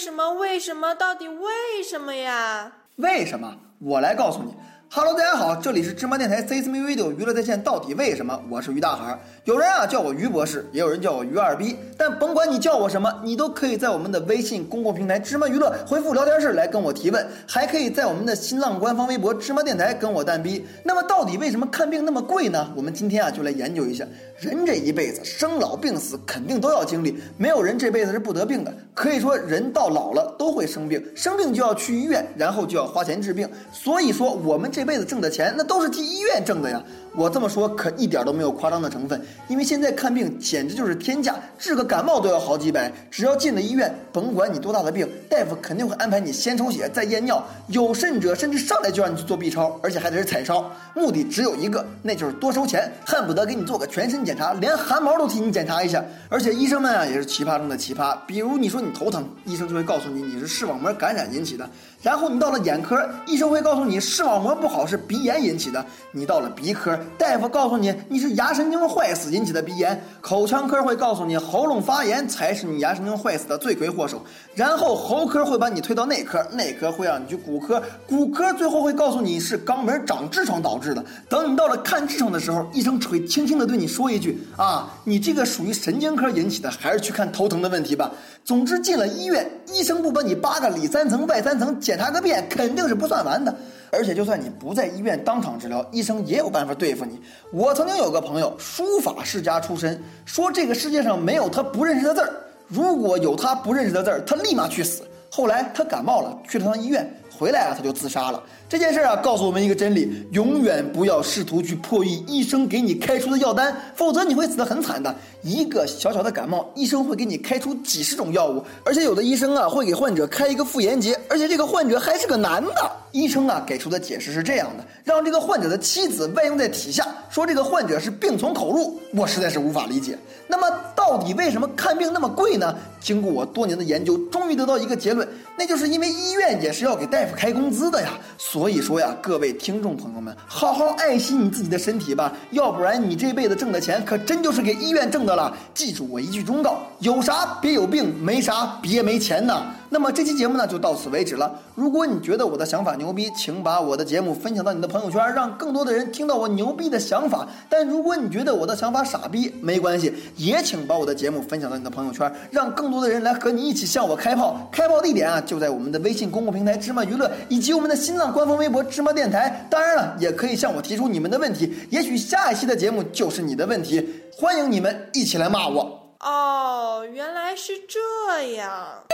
什么？为什么？到底为什么呀？为什么？我来告诉你。Hello，大家好，这里是芝麻电台 C S M Video 娱乐在线。到底为什么？我是于大海。有人啊叫我于博士，也有人叫我于二逼。但甭管你叫我什么，你都可以在我们的微信公共平台芝麻娱乐回复聊天室来跟我提问，还可以在我们的新浪官方微博芝麻电台跟我蛋逼。那么到底为什么看病那么贵呢？我们今天啊就来研究一下。人这一辈子生老病死肯定都要经历，没有人这辈子是不得病的。可以说人到老了都会生病，生病就要去医院，然后就要花钱治病。所以说我们这这辈子挣的钱那都是替医院挣的呀。我这么说可一点都没有夸张的成分，因为现在看病简直就是天价，治个感冒都要好几百。只要进了医院，甭管你多大的病，大夫肯定会安排你先抽血再验尿，有甚者甚至上来就让你去做 B 超，而且还得是彩超，目的只有一个，那就是多收钱，恨不得给你做个全身检查，连汗毛都替你检查一下。而且医生们啊也是奇葩中的奇葩，比如你说你头疼，医生就会告诉你你是视网膜感染引起的；然后你到了眼科，医生会告诉你视网膜不好是鼻炎引起的；你到了鼻科，大夫告诉你你是牙神经坏死引起的鼻炎；口腔科会告诉你喉咙发炎才是你牙神经坏死的罪魁祸首；然后喉科会把你推到内科，内科会让你去骨科，骨科最后会告诉你是肛门长痔疮导致的。等你到了看痔疮的时候，医生只会轻轻的对你说一句啊，你这个属于神经科引起的，还是去看头疼的问题吧。总之进了医院，医生不把你扒个里三层外三层检查个遍，肯定是不算完的。而且就算你不在医院当场治疗，医生也有办法对付你。我曾经有个朋友，书法世家出身，说这个世界上没有他不认识的字儿，如果有他不认识的字儿，他立马去死。后来他感冒了，去了趟医院，回来啊他就自杀了。这件事啊告诉我们一个真理：永远不要试图去破译医生给你开出的药单，否则你会死得很惨的。一个小小的感冒，医生会给你开出几十种药物，而且有的医生啊会给患者开一个妇炎洁，而且这个患者还是个男的。医生啊给出的解释是这样的：让这个患者的妻子外用在体下，说这个患者是病从口入。我实在是无法理解。那么到底为什么看病那么贵呢？经过我多年的研究，终于得到一个结论，那就是因为医院也是要给带夫开工资的呀。所以说呀，各位听众朋友们，好好爱惜你自己的身体吧，要不然你这辈子挣的钱可真就是给医院挣的了。记住我一句忠告：有啥别有病，没啥别没钱呐。那么这期节目呢就到此为止了。如果你觉得我的想法牛逼，请把我的节目分享到你的朋友圈，让更多的人听到我牛逼的想法。但如果你觉得我的想法傻逼，没关系，也请把我的节目分享到你的朋友圈，让更多的人来和你一起向我开炮。开炮地点啊就在我们的微信公共平台芝麻娱乐，以及我们的新浪官方微博芝麻电台。当然了，也可以向我提出你们的问题，也许下一期的节目就是你的问题。欢迎你们一起来骂我。哦，原来是这样。